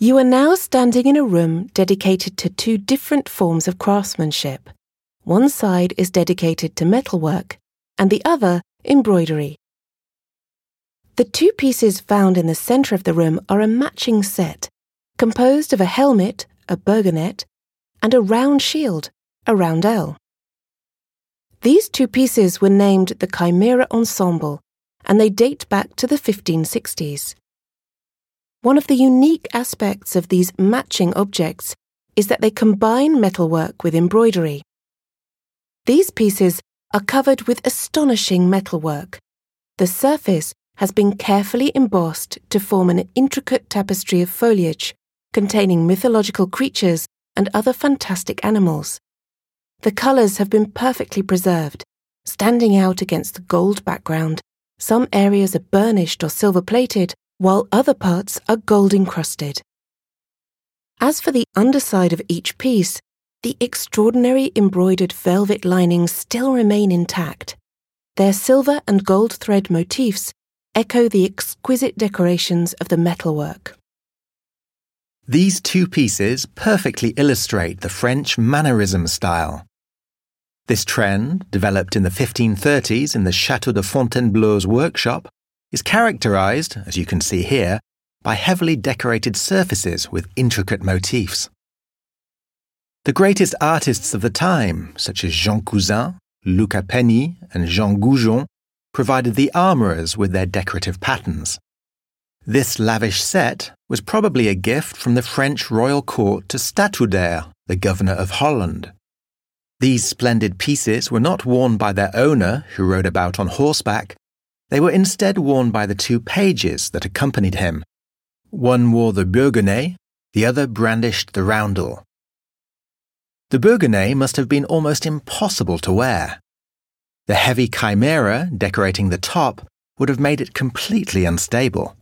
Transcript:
You are now standing in a room dedicated to two different forms of craftsmanship. One side is dedicated to metalwork, and the other, embroidery. The two pieces found in the centre of the room are a matching set, composed of a helmet, a burgonet, and a round shield, a roundel. These two pieces were named the Chimera Ensemble, and they date back to the 1560s. One of the unique aspects of these matching objects is that they combine metalwork with embroidery. These pieces are covered with astonishing metalwork. The surface has been carefully embossed to form an intricate tapestry of foliage containing mythological creatures and other fantastic animals. The colours have been perfectly preserved, standing out against the gold background. Some areas are burnished or silver plated, while other parts are gold encrusted. As for the underside of each piece, the extraordinary embroidered velvet linings still remain intact. Their silver and gold thread motifs echo the exquisite decorations of the metalwork. These two pieces perfectly illustrate the French mannerism style. This trend, developed in the 1530s in the Chateau de Fontainebleau's workshop, is characterized, as you can see here, by heavily decorated surfaces with intricate motifs. The greatest artists of the time, such as Jean Cousin, Luca Penni, and Jean Goujon, provided the armourers with their decorative patterns. This lavish set was probably a gift from the French royal court to Statudaire, the governor of Holland. These splendid pieces were not worn by their owner, who rode about on horseback, they were instead worn by the two pages that accompanied him. One wore the burgonet, the other brandished the roundel. The burgonet must have been almost impossible to wear. The heavy chimera decorating the top would have made it completely unstable.